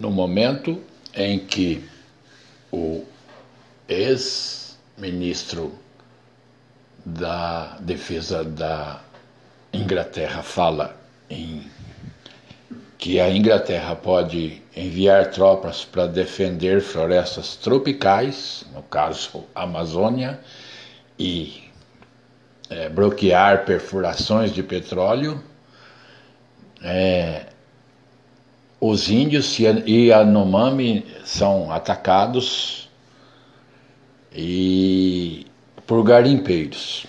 no momento em que o ex-ministro da Defesa da Inglaterra fala em que a Inglaterra pode enviar tropas para defender florestas tropicais, no caso Amazônia, e é, bloquear perfurações de petróleo. É, os índios e Yanomami são atacados e por garimpeiros.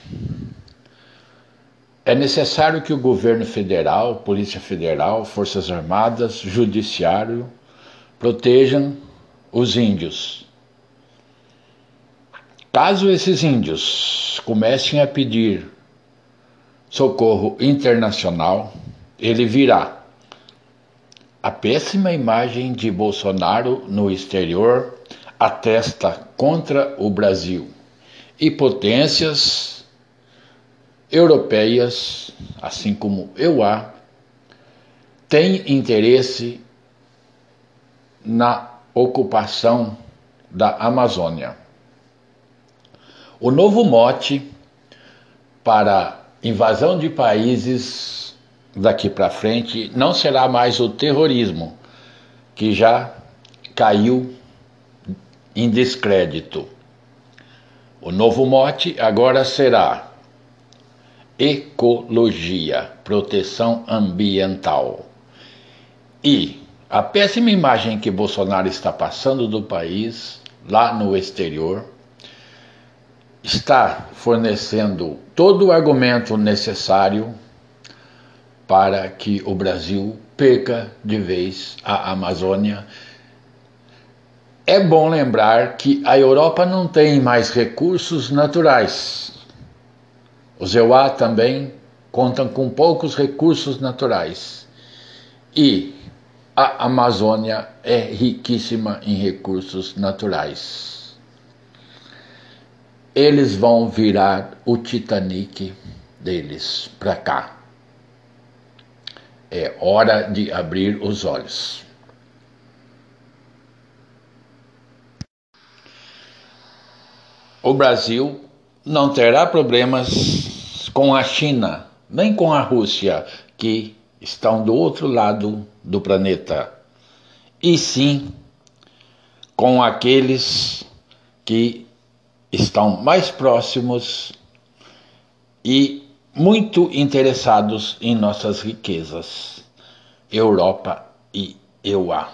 É necessário que o governo federal, Polícia Federal, Forças Armadas, Judiciário protejam os índios. Caso esses índios comecem a pedir socorro internacional, ele virá a péssima imagem de Bolsonaro no exterior atesta contra o Brasil e potências europeias, assim como EUA, têm interesse na ocupação da Amazônia. O novo mote para invasão de países daqui para frente não será mais o terrorismo, que já caiu em descrédito. O novo mote agora será ecologia, proteção ambiental. E a péssima imagem que Bolsonaro está passando do país, lá no exterior, está fornecendo todo o argumento necessário para que o Brasil perca de vez a Amazônia. É bom lembrar que a Europa não tem mais recursos naturais. Os EUA também contam com poucos recursos naturais. E a Amazônia é riquíssima em recursos naturais. Eles vão virar o Titanic deles para cá. É hora de abrir os olhos. O Brasil não terá problemas com a China, nem com a Rússia, que estão do outro lado do planeta, e sim com aqueles que estão mais próximos e muito interessados em nossas riquezas, Europa e EUA.